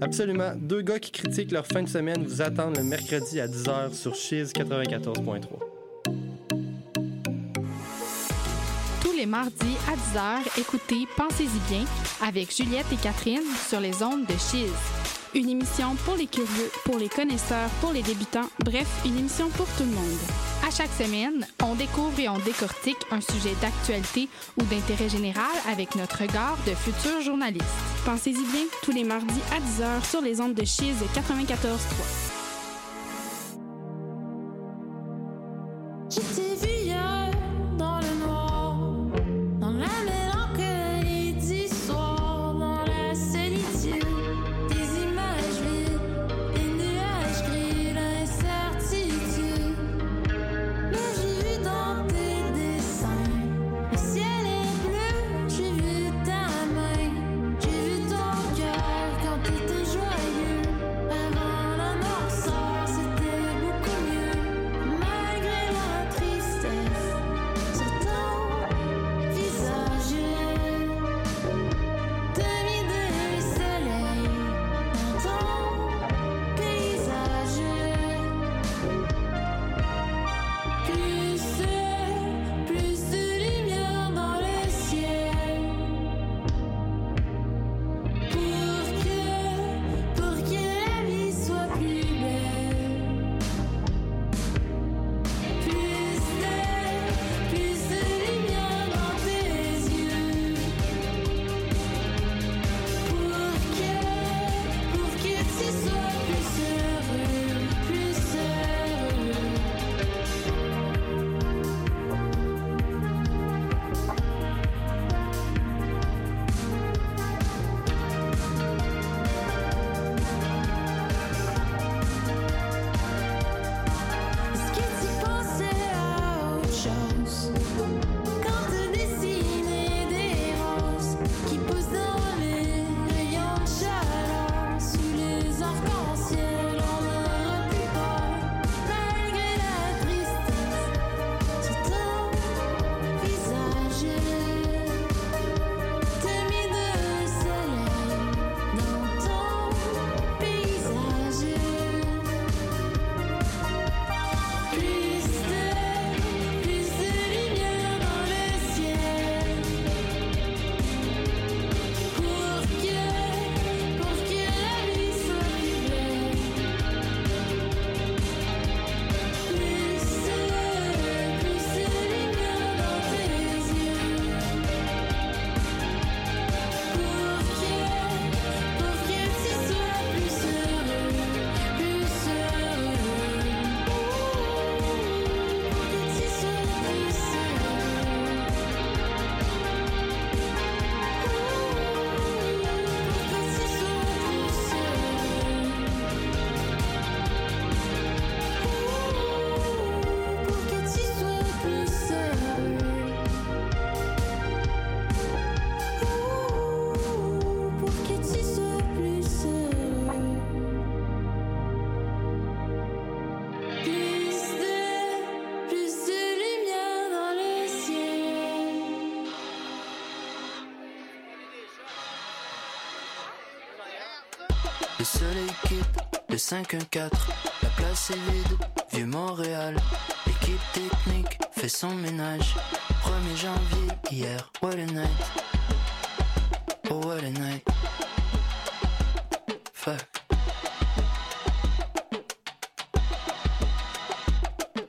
Absolument. Deux gars qui critiquent leur fin de semaine vous attendent le mercredi à 10h sur Chiz 94.3. Tous les mardis à 10h, écoutez Pensez-y bien avec Juliette et Catherine sur les ondes de Chiz. Une émission pour les curieux, pour les connaisseurs, pour les débutants, bref, une émission pour tout le monde. Chaque semaine, on découvre et on décortique un sujet d'actualité ou d'intérêt général avec notre regard de futurs journalistes. Pensez-y bien, tous les mardis à 10h sur les ondes de Chiz 94.3. Le 5-1-4, la place est vide, vieux Montréal. L'équipe technique fait son ménage. 1er janvier, hier, what a night. Oh, what a night. Fuck.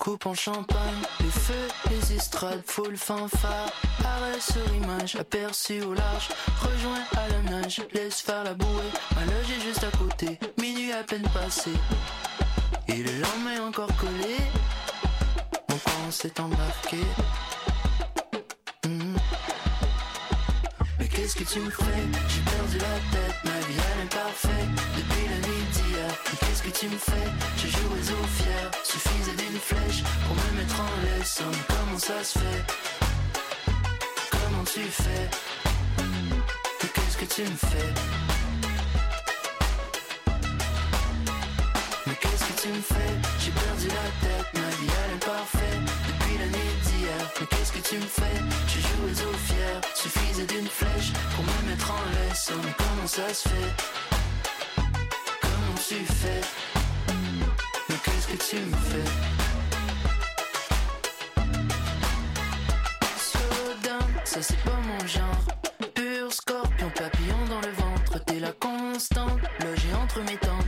Coupe en champagne, les feux, les estrades, full fanfare. Arrêt sur image, aperçu au large. Rejoins à la nage, laisse faire la bouée. Ma loge est juste à côté, minuit à peine passé. Et le lendemain encore collé. Mon camp s'est embarqué. Hmm. Mais qu'est-ce que tu me fais? J'ai perdu la tête, ma vie elle est parfaite Depuis d'hier Mais qu'est-ce que tu me fais J'ai joué aux fiers Suffisait d'une flèche pour me mettre en laisse. Comment ça se fait Comment tu fais Mais qu'est-ce que tu me fais Mais qu'est-ce que tu me fais J'ai perdu la tête, ma vie elle est parfaite Depuis la nuit d'hier. Mais qu'est-ce que tu me fais J'ai joué aux fiers Suffisait d'une flèche pour me mettre en laisse. Comment ça se fait tu fais? Mais qu'est-ce que tu me fais? Slow down, ça c'est pas mon genre. Pur scorpion, papillon dans le ventre. T'es la constante, logée entre mes tempes.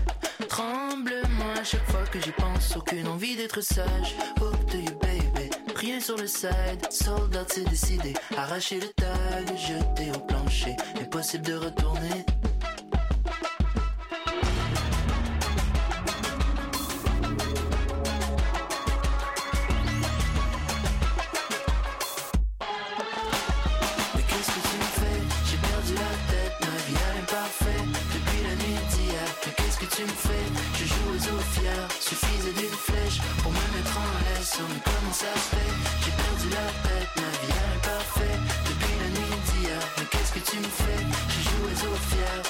Tremble-moi à chaque fois que j'y pense. Aucune envie d'être sage. Hook to you, baby. Rien sur le side. Soldat, c'est décidé. Arracher le tag, jeter au plancher. Impossible de retourner. Tu me fais Je joue aux eaux Suffisait d'une flèche pour me mettre en laisse. Mais comment ça se fait J'ai perdu la tête, ma vie a l'imparfait Depuis la nuit d'hier Mais qu'est-ce que tu me fais? Je joue aux eaux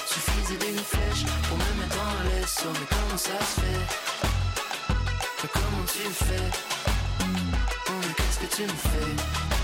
Suffisait d'une flèche pour me mettre en laisse. Mais comment ça se fait Mais comment tu fais? Mais qu'est-ce que tu me fais?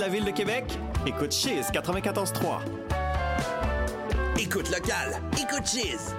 La ville de Québec, écoute Chiz 94.3. Écoute local, écoute Cheese.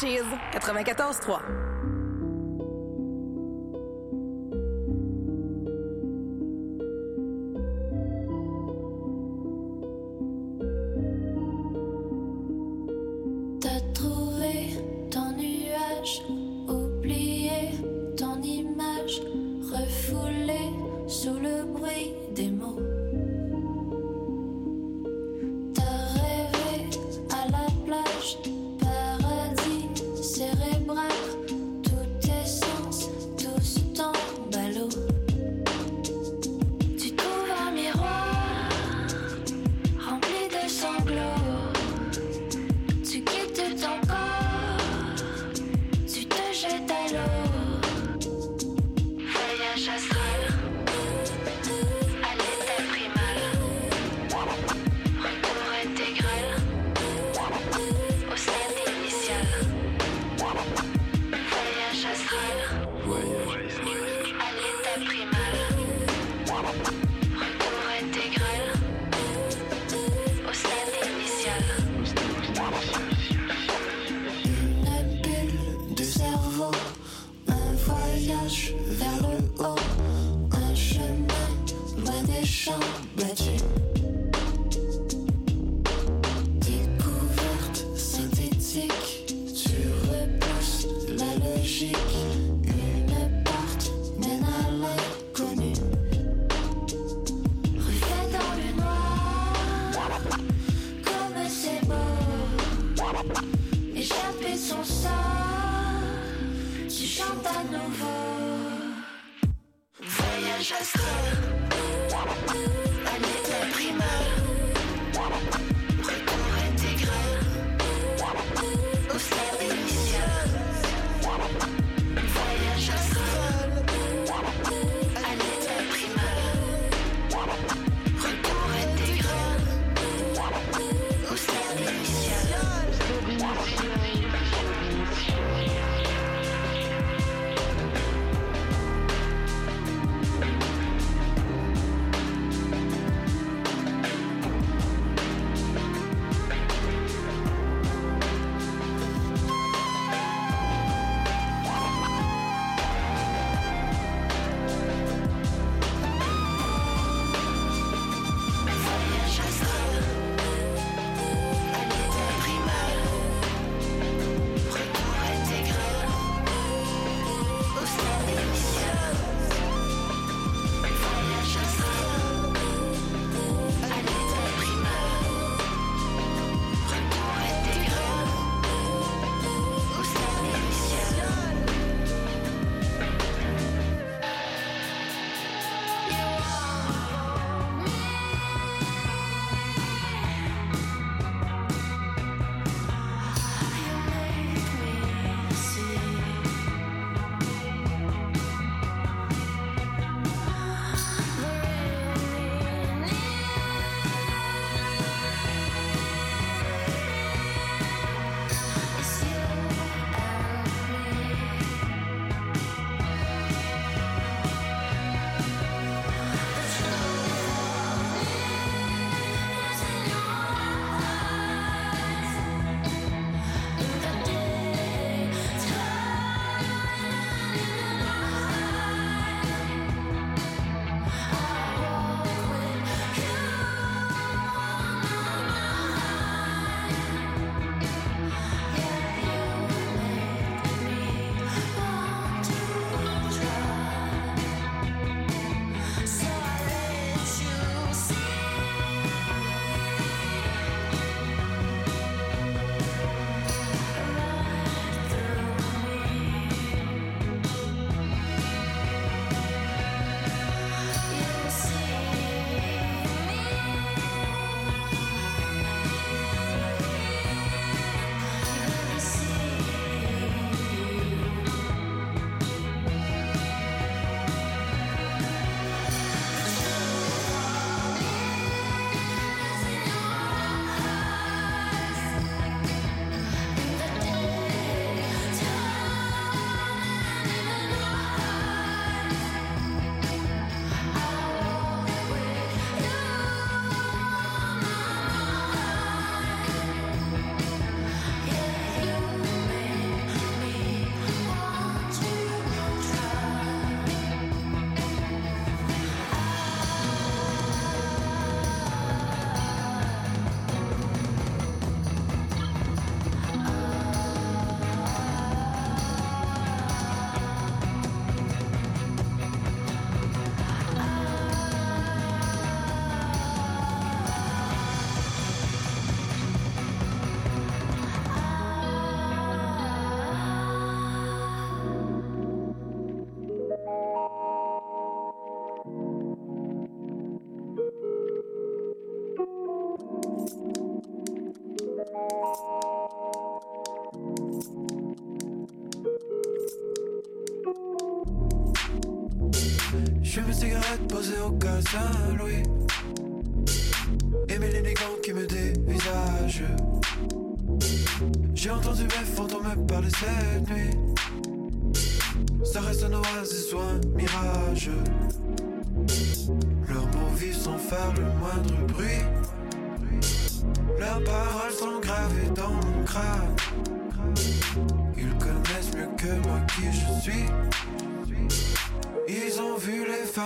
Cheese 94.3.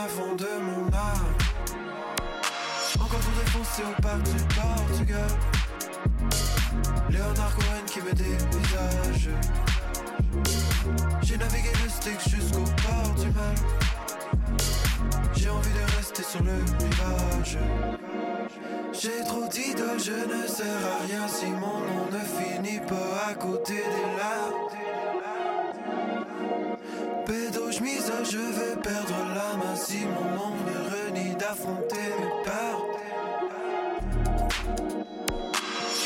fonds de mon âme. Encore tout défoncé au parc du Portugal. Léonard Cohen qui me dévisage. J'ai navigué le stick jusqu'au port du mal. J'ai envie de rester sur le rivage. J'ai trop d'idoles, je ne sers à rien si mon nom ne finit pas à côté des larmes. Pédo, je m'isole, je vais perdre main si mon nom me renie d'affronter mes peurs.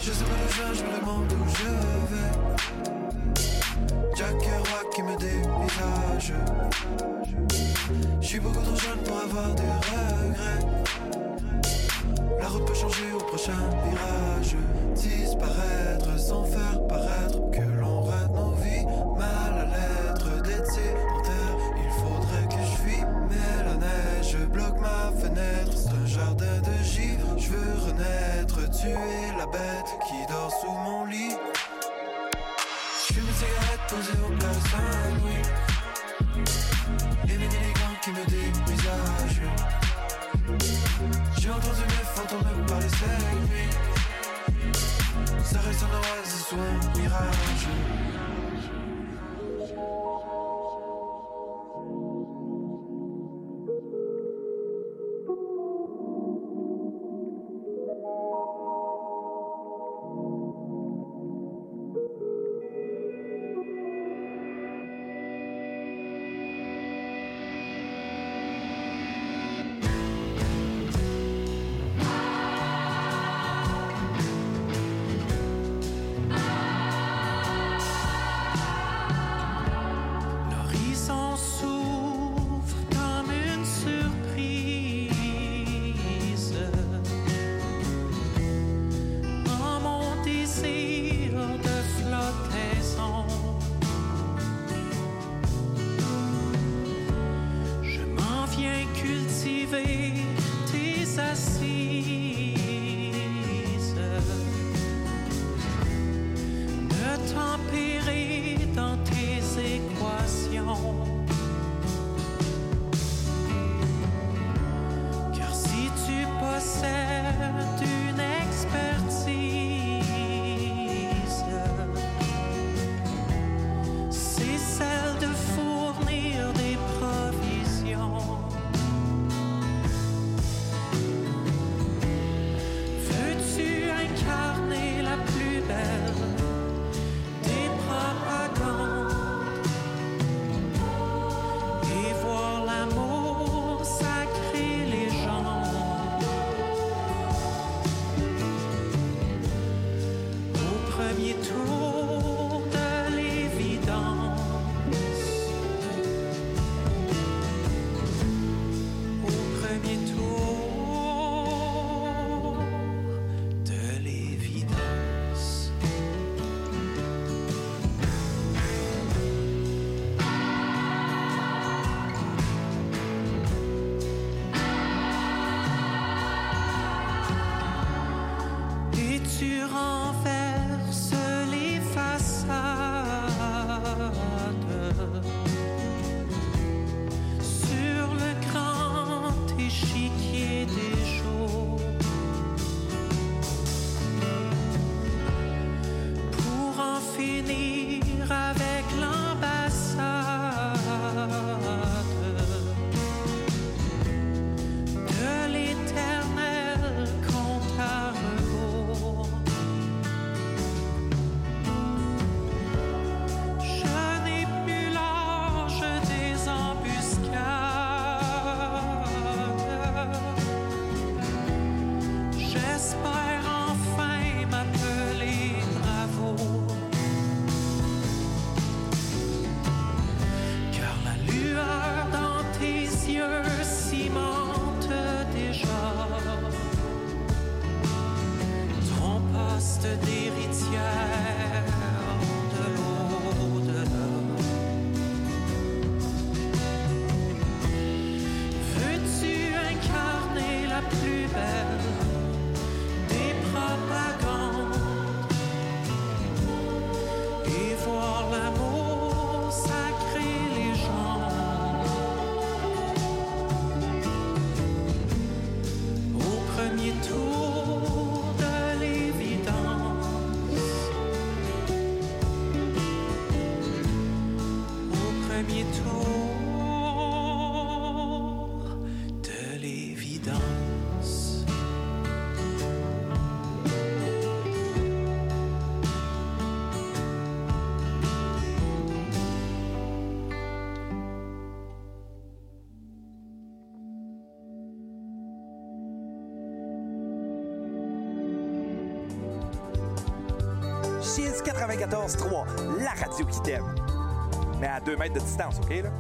Je sais pas d'où je je me demande où je vais. Jack Kerouac qui me dévisage. Je suis beaucoup trop jeune pour avoir des regrets. La route peut changer au prochain virage. Disparaître sans faire paraître que tuer la bête qui dort sous mon lit. Je fume une cigarette posée au place Saint-Louis. Et mes élégants qui me dévisagent. J'ai entendu mes fantômes me parler cette nuit. Ça reste un oasis un mirage. tes assises, de tempérer. 94.3, la radio qui t'aime. Mais à 2 mètres de distance, OK, là?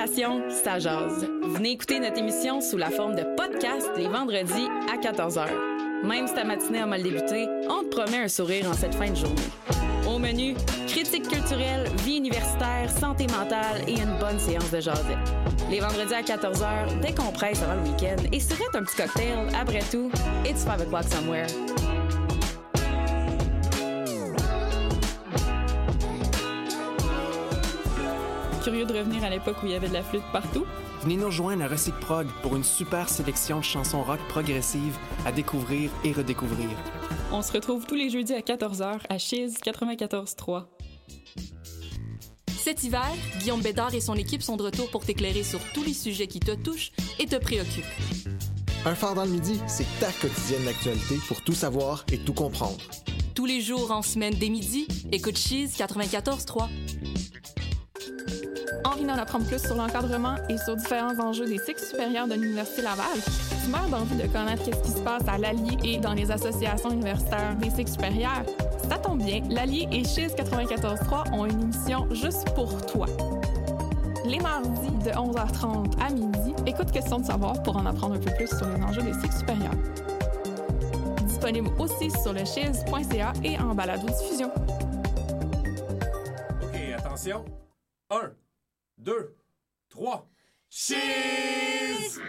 Communication, ça jase. Venez écouter notre émission sous la forme de podcast les vendredis à 14h. Même si ta matinée a mal débuté, on te promet un sourire en cette fin de journée. Au menu, critique culturelle, vie universitaire, santé mentale et une bonne séance de jasette. Les vendredis à 14h, décompresse avant le week-end et surette un petit cocktail. Après tout, it's 5 o'clock somewhere. À l'époque où il y avait de la flûte partout? Venez nous rejoindre à Recyc Prog pour une super sélection de chansons rock progressives à découvrir et redécouvrir. On se retrouve tous les jeudis à 14h à Chiz 94.3. Cet hiver, Guillaume Bédard et son équipe sont de retour pour t'éclairer sur tous les sujets qui te touchent et te préoccupent. Un phare dans le midi, c'est ta quotidienne d'actualité pour tout savoir et tout comprendre. Tous les jours en semaine dès midi, écoute Cheese 94.3. Envie d'en apprendre plus sur l'encadrement et sur différents enjeux des cycles supérieurs de l'Université Laval? Tu meurs d'envie de connaître ce qui se passe à l'Allier et dans les associations universitaires des cycles supérieurs? Ça tombe bien, l'Allier et Chiz 94.3 ont une émission juste pour toi. Les mardis de 11h30 à midi, écoute Question de savoir pour en apprendre un peu plus sur les enjeux des cycles supérieurs. Disponible aussi sur le chiz.ca et en balado-diffusion. OK, attention. 1, 2, 3. Cheese!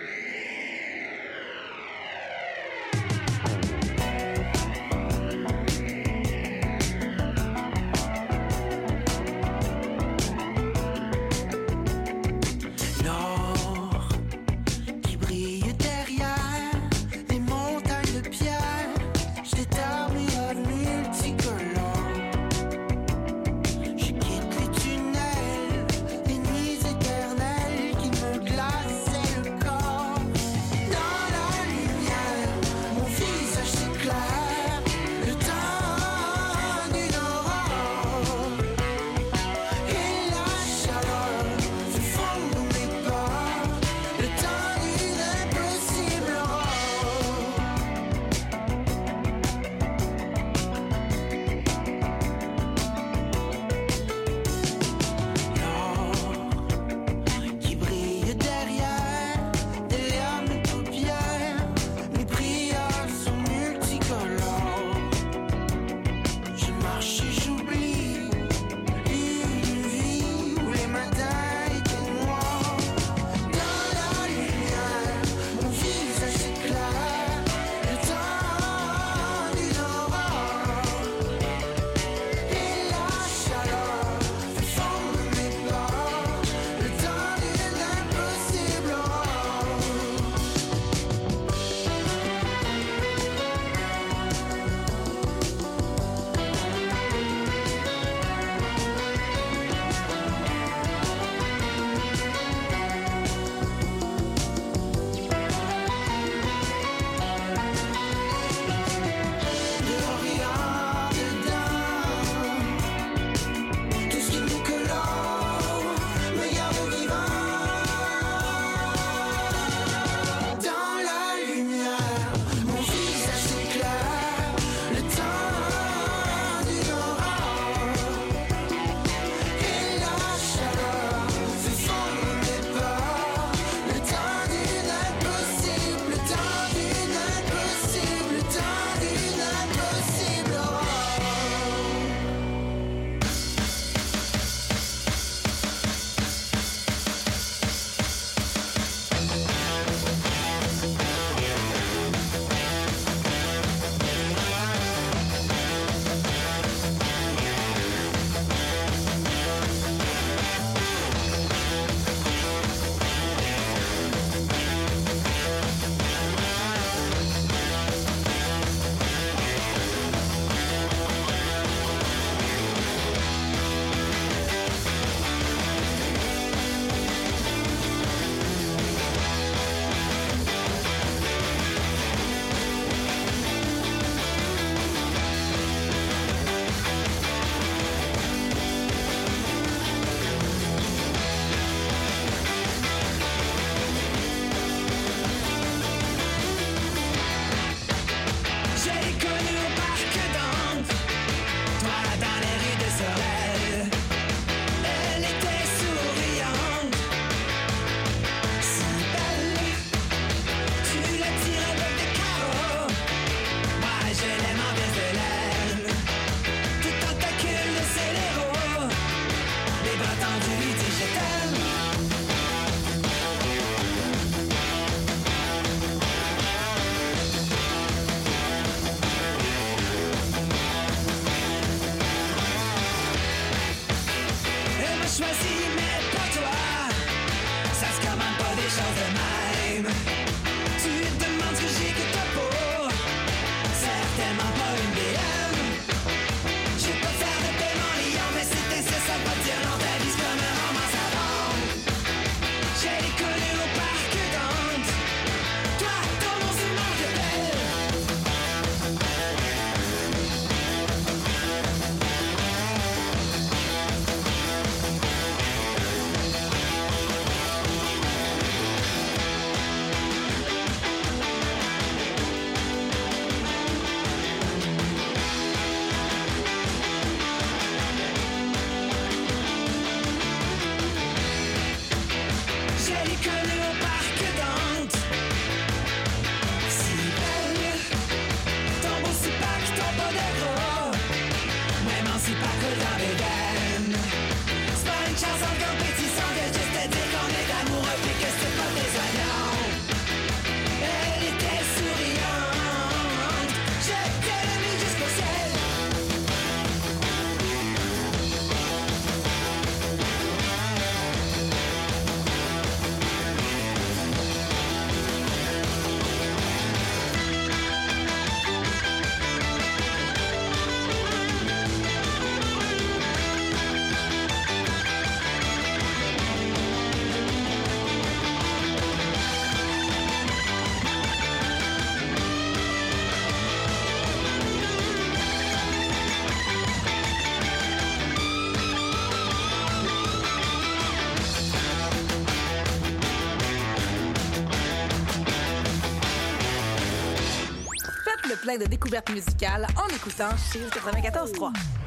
de découvertes musicales en écoutant Chiz 94.3.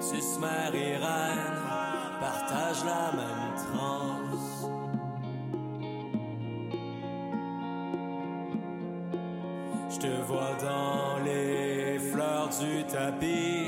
Sus mère et reine partagent la même transe. Je te vois dans les fleurs du tapis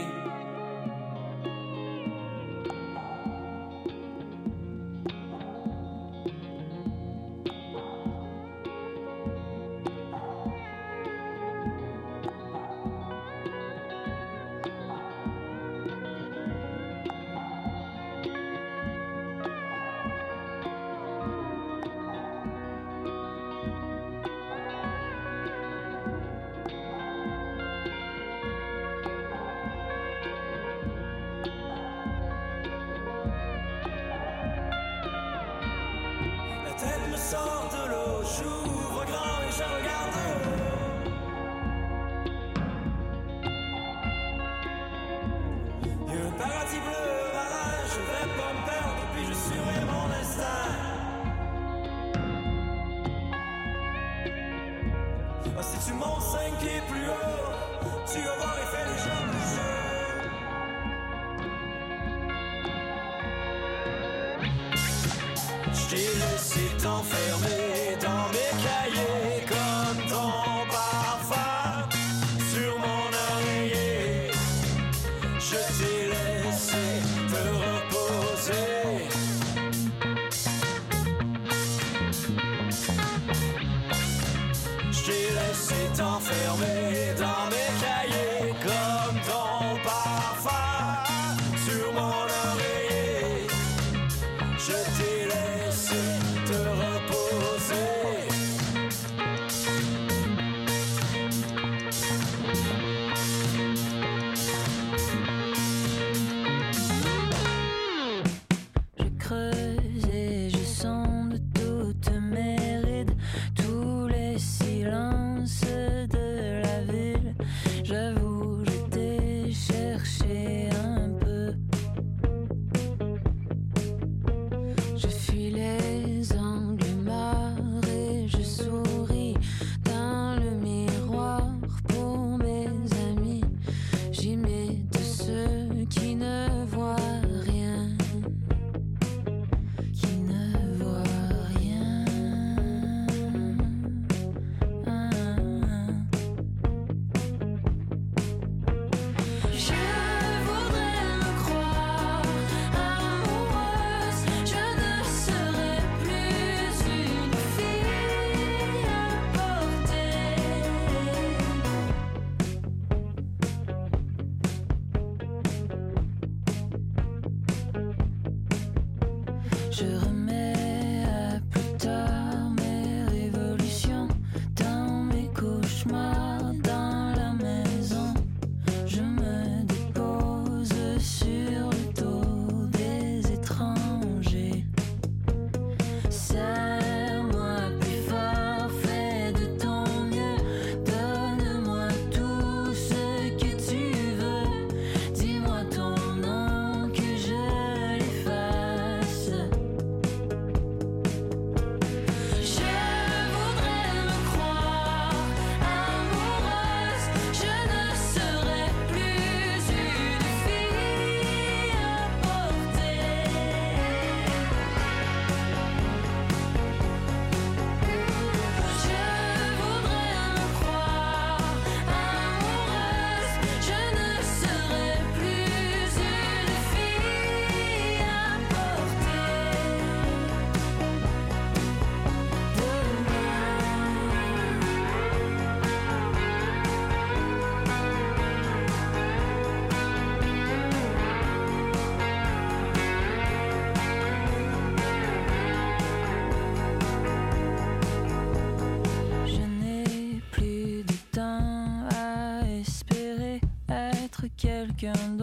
weekend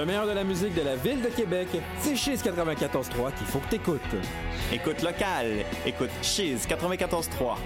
le meilleur de la musique de la ville de Québec, c'est Chiz 94.3 qu'il faut que t'écoutes. Écoute locale, écoute Chiz 94.3.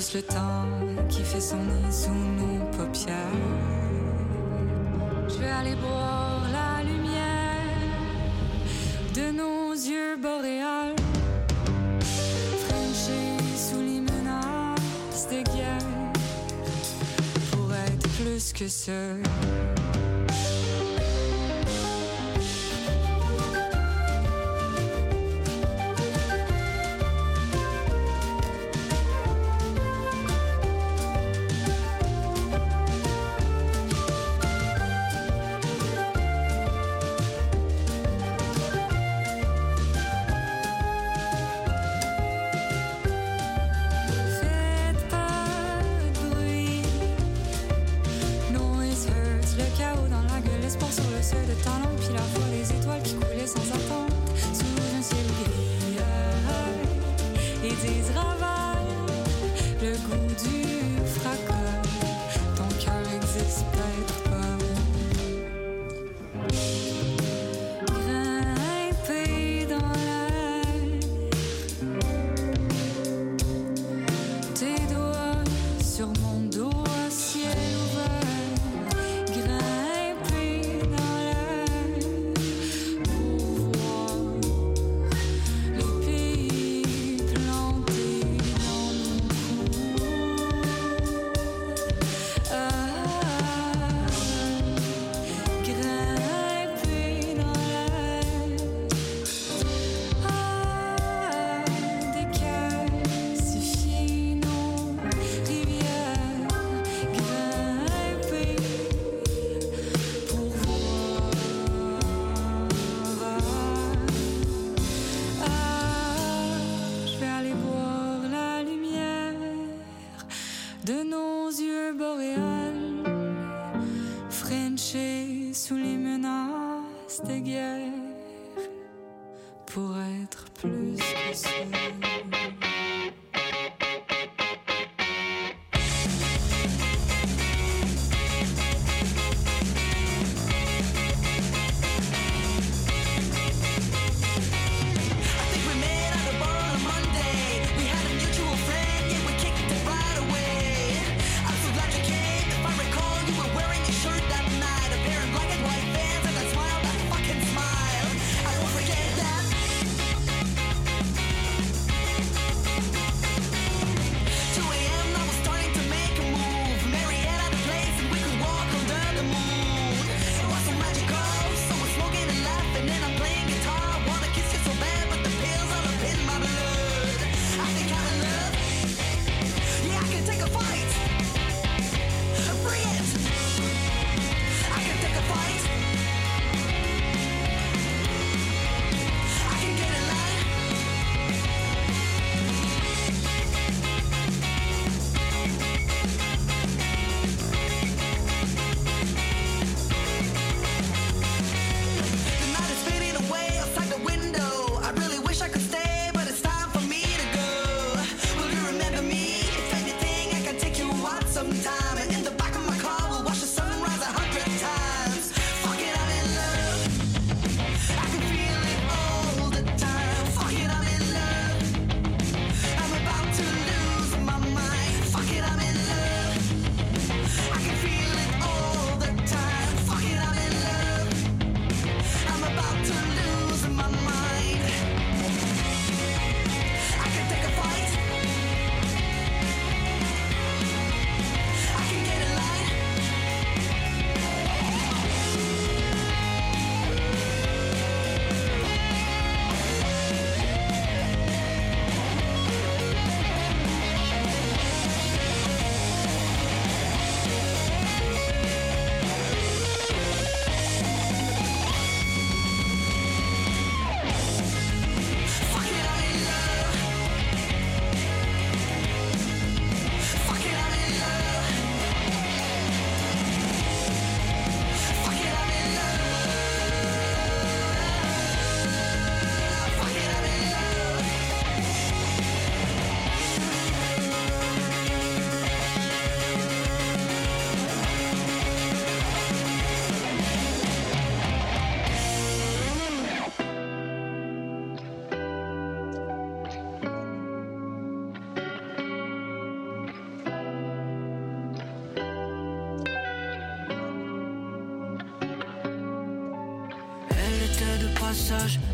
juste le temps qui fait son nid sous nos paupières. Je vais aller boire la lumière de nos yeux boréales. Frencher sous les menaces des guerres pour être plus que seul.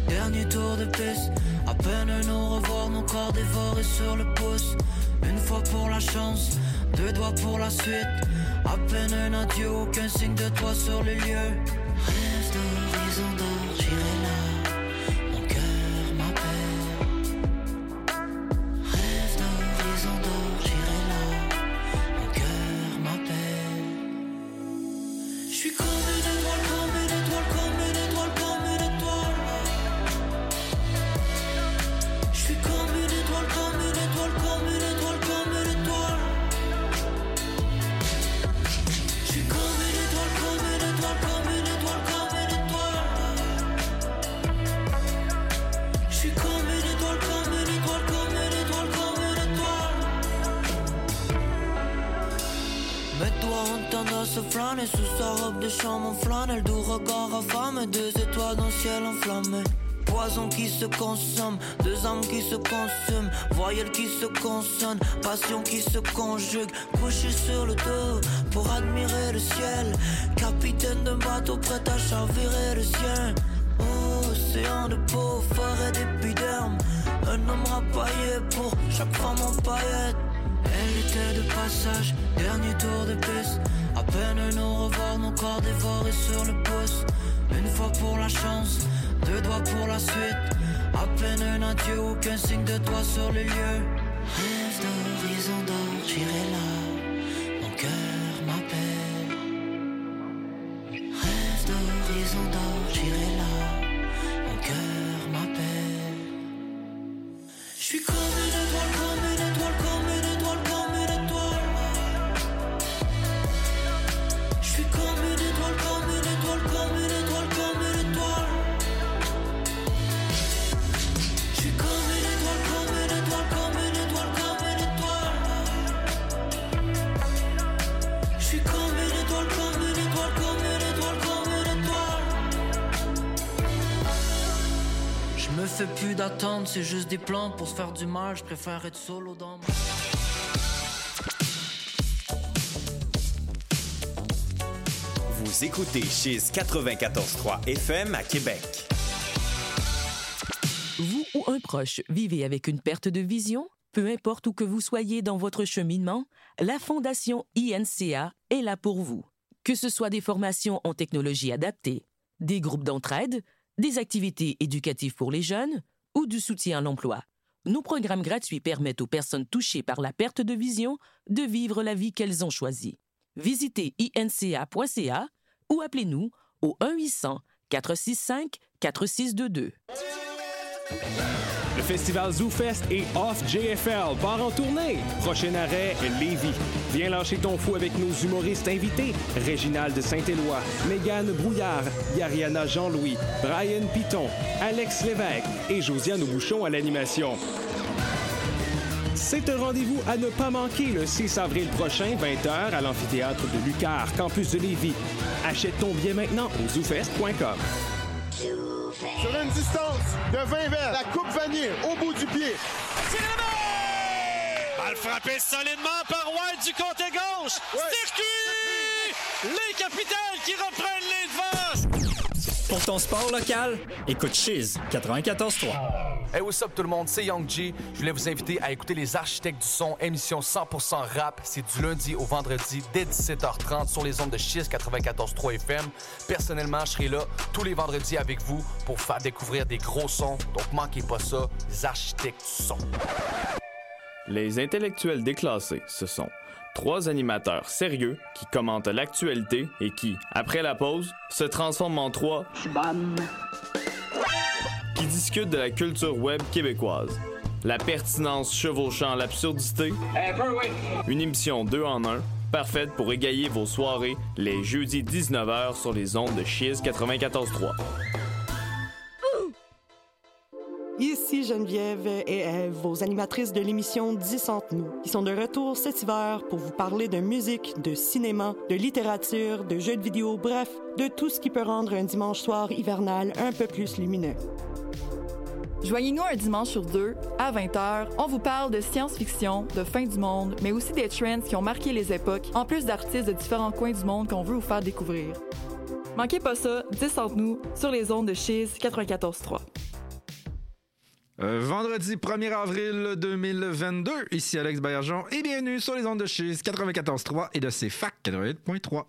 dernier tour de piste. À peine nous revoir, mon corps dévoré sur le pouce. Une fois pour la chance, deux doigts pour la suite. À peine un adieu, aucun signe de toi sur les lieux. qui se conjuguent, couché sur le dos pour admirer le ciel. Capitaine d'un bateau prêt à chavirer le sien. Océan de peau, forêt d'épiderme. Un homme rapaillé pour chaque femme en paillettes. Elle était de passage, dernier tour de piste. À peine nous revoir, nos corps dévorés sur le pouce. Une fois pour la chance, deux doigts pour la suite. À peine un adieu, aucun signe de toi sur les lieux. C'est juste des plantes pour se faire du mal. Je préfère être solo dans ma... Vous écoutez chez 94.3 FM à Québec. Vous ou un proche vivez avec une perte de vision? Peu importe où que vous soyez dans votre cheminement, la Fondation INCA est là pour vous. Que ce soit des formations en technologie adaptée, des groupes d'entraide, des activités éducatives pour les jeunes ou du soutien à l'emploi, nos programmes gratuits permettent aux personnes touchées par la perte de vision de vivre la vie qu'elles ont choisie. Visitez inca.ca ou appelez-nous au 1-800-465-4622. Le festival ZooFest et Off JFL part en tournée. Prochain arrêt, Lévis. Viens lâcher ton fou avec nos humoristes invités. Réginald de Saint-Éloi, Mégane Brouillard, Yariana Jean-Louis, Brian Piton, Alex Lévesque et Josiane Bouchon à l'animation. C'est un rendez-vous à ne pas manquer le 6 avril prochain, 20h, à l'amphithéâtre de Lucar, campus de Lévis. Achète ton billet maintenant au zoufest.com. Sur une distance de 20 verres, la coupe vanille au bout du pied. Balle frappée solidement par White du côté gauche. Circuit! Les capitales qui reprennent les devants. Pour ton sport local, écoute Chiz 94.3. Hey, what's up tout le monde, c'est Young G. Je voulais vous inviter à écouter Les Architectes du Son, émission 100% rap. C'est du lundi au vendredi dès 17h30 sur les ondes de Chiz 94.3 FM. Personnellement, je serai là tous les vendredis avec vous pour vous faire découvrir des gros sons. Donc manquez pas ça, Les Architectes du Son. Les intellectuels déclassés, ce sont trois animateurs sérieux qui commentent l'actualité et qui, après la pause, se transforment en trois qui discutent de la culture web québécoise. La pertinence chevauchant l'absurdité. Une émission deux en un, parfaite pour égayer vos soirées les jeudis 19h sur les ondes de Chiz 94.3. Ici Geneviève et Ève, vos animatrices de l'émission 10 entre nous, qui sont de retour cet hiver pour vous parler de musique, de cinéma, de littérature, de jeux de vidéo, bref, de tout ce qui peut rendre un dimanche soir hivernal un peu plus lumineux. Joignez-nous un dimanche sur deux, à 20h. On vous parle de science-fiction, de fin du monde, mais aussi des trends qui ont marqué les époques, en plus d'artistes de différents coins du monde qu'on veut vous faire découvrir. Manquez pas ça, 10 entre nous, sur les ondes de Chiz 94.3. Euh, vendredi 1er avril 2022, ici Alex Baillargeon et bienvenue sur les ondes de Chiz 94.3 et de CFAC 88.3.